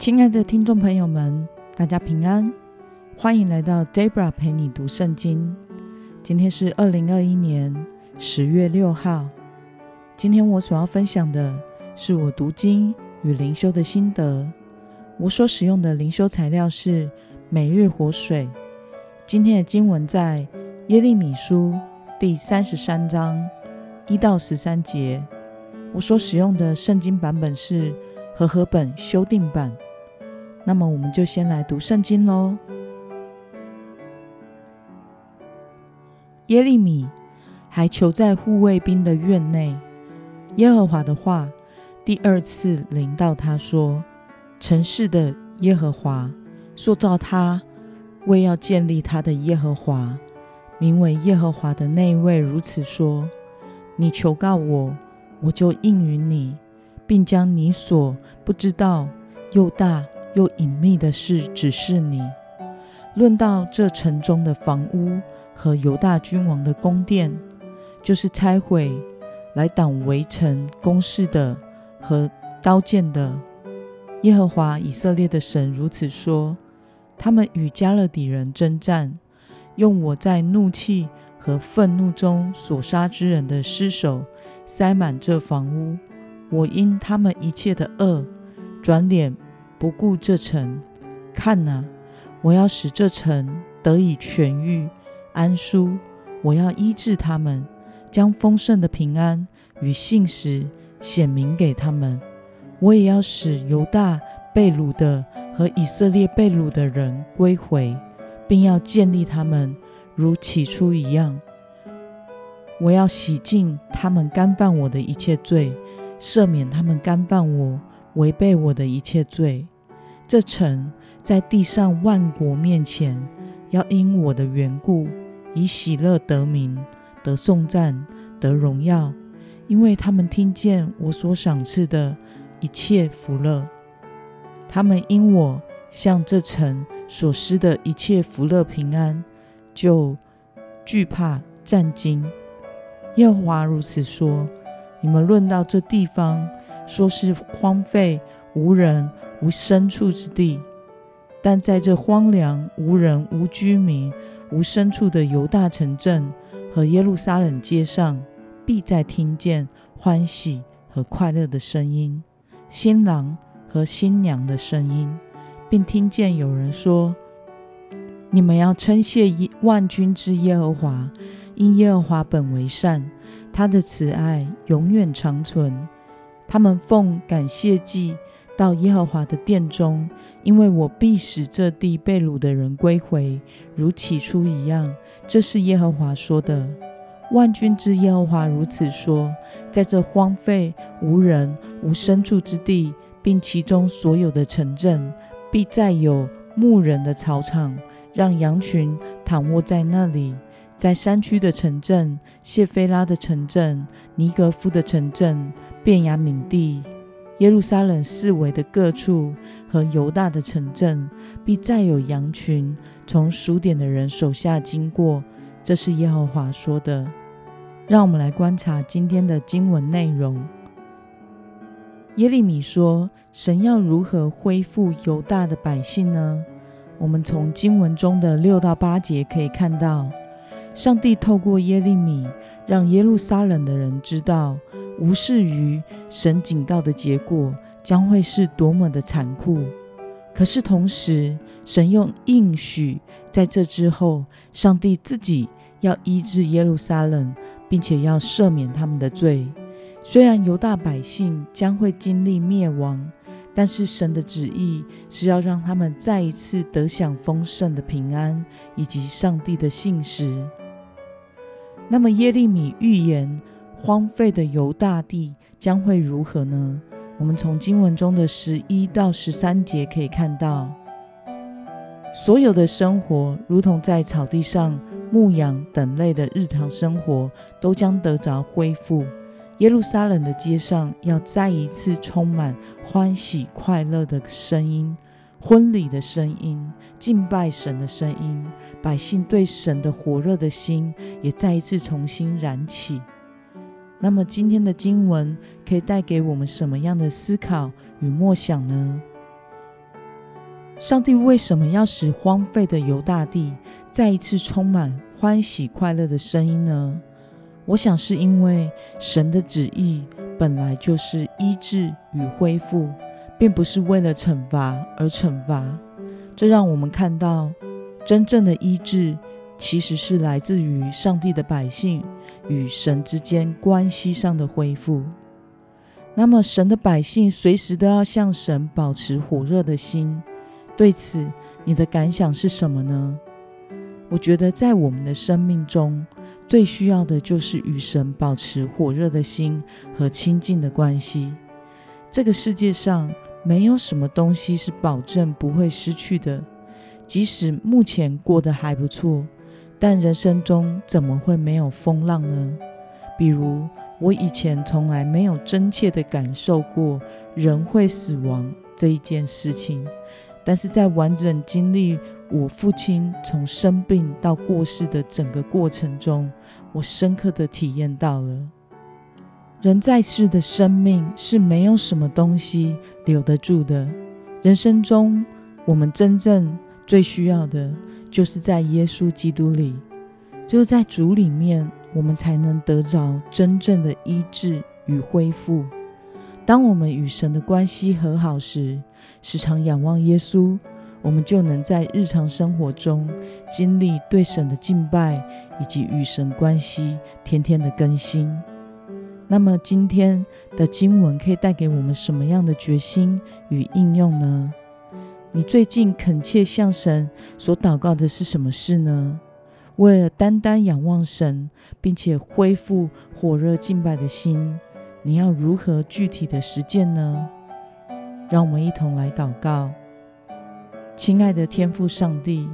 亲爱的听众朋友们，大家平安，欢迎来到 Debra 陪你读圣经。今天是二零二一年十月六号。今天我所要分享的是我读经与灵修的心得。我所使用的灵修材料是每日活水。今天的经文在耶利米书第三十三章一到十三节。我所使用的圣经版本是和合本修订版。那么，我们就先来读圣经喽。耶利米还囚在护卫兵的院内。耶和华的话第二次临到他说：“城市的耶和华塑造他，为要建立他的耶和华，名为耶和华的那位如此说：你求告我。”我就应允你，并将你所不知道又大又隐秘的事指示你。论到这城中的房屋和犹大君王的宫殿，就是拆毁来挡围城攻势的和刀剑的。耶和华以色列的神如此说：他们与加勒底人征战，用我在怒气和愤怒中所杀之人的尸首。塞满这房屋，我因他们一切的恶，转脸不顾这城。看哪，我要使这城得以痊愈、安舒。我要医治他们，将丰盛的平安与信实显明给他们。我也要使犹大被掳的和以色列被掳的人归回，并要建立他们如起初一样。我要洗净他们干犯我的一切罪，赦免他们干犯我、违背我的一切罪。这城在地上万国面前，要因我的缘故，以喜乐得名、得颂赞、得荣耀，因为他们听见我所赏赐的一切福乐。他们因我向这城所施的一切福乐平安，就惧怕战惊。耶和华如此说：“你们论到这地方，说是荒废无人无牲畜之地，但在这荒凉无人无居民无牲畜的犹大城镇和耶路撒冷街上，必再听见欢喜和快乐的声音，新郎和新娘的声音，并听见有人说：‘你们要称谢万军之耶和华。’”因耶和华本为善，他的慈爱永远长存。他们奉感谢祭到耶和华的殿中，因为我必使这地被掳的人归回，如起初一样。这是耶和华说的。万军之耶和华如此说：在这荒废无人无牲畜之地，并其中所有的城镇，必再有牧人的草场，让羊群躺卧在那里。在山区的城镇、谢菲拉的城镇、尼格夫的城镇、便雅悯地、耶路撒冷四围的各处和犹大的城镇，必再有羊群从数点的人手下经过。这是耶和华说的。让我们来观察今天的经文内容。耶利米说：“神要如何恢复犹大的百姓呢？”我们从经文中的六到八节可以看到。上帝透过耶利米，让耶路撒冷的人知道，无视于神警告的结果将会是多么的残酷。可是同时，神用应许，在这之后，上帝自己要医治耶路撒冷，并且要赦免他们的罪。虽然犹大百姓将会经历灭亡。但是神的旨意是要让他们再一次得享丰盛的平安，以及上帝的信实。那么耶利米预言荒废的犹大地将会如何呢？我们从经文中的十一到十三节可以看到，所有的生活如同在草地上牧羊等类的日常生活，都将得着恢复。耶路撒冷的街上要再一次充满欢喜快乐的声音，婚礼的声音，敬拜神的声音，百姓对神的火热的心也再一次重新燃起。那么，今天的经文可以带给我们什么样的思考与默想呢？上帝为什么要使荒废的犹大地再一次充满欢喜快乐的声音呢？我想是因为神的旨意本来就是医治与恢复，并不是为了惩罚而惩罚。这让我们看到，真正的医治其实是来自于上帝的百姓与神之间关系上的恢复。那么，神的百姓随时都要向神保持火热的心。对此，你的感想是什么呢？我觉得，在我们的生命中，最需要的就是与神保持火热的心和亲近的关系。这个世界上没有什么东西是保证不会失去的，即使目前过得还不错，但人生中怎么会没有风浪呢？比如，我以前从来没有真切的感受过人会死亡这一件事情。但是在完整经历我父亲从生病到过世的整个过程中，我深刻的体验到了，人在世的生命是没有什么东西留得住的。人生中，我们真正最需要的，就是在耶稣基督里，只有在主里面，我们才能得着真正的医治与恢复。当我们与神的关系和好时，时常仰望耶稣，我们就能在日常生活中经历对神的敬拜，以及与神关系天天的更新。那么，今天的经文可以带给我们什么样的决心与应用呢？你最近恳切向神所祷告的是什么事呢？为了单单仰望神，并且恢复火热敬拜的心。你要如何具体的实践呢？让我们一同来祷告。亲爱的天父上帝，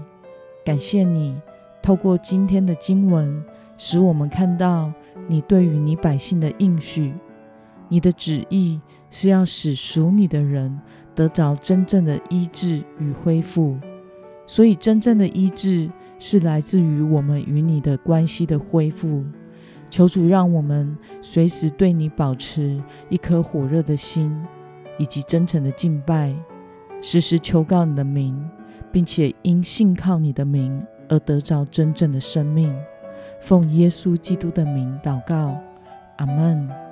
感谢你透过今天的经文，使我们看到你对于你百姓的应许。你的旨意是要使属你的人得着真正的医治与恢复，所以真正的医治是来自于我们与你的关系的恢复。求主让我们随时对你保持一颗火热的心，以及真诚的敬拜，时时求告你的名，并且因信靠你的名而得着真正的生命。奉耶稣基督的名祷告，阿门。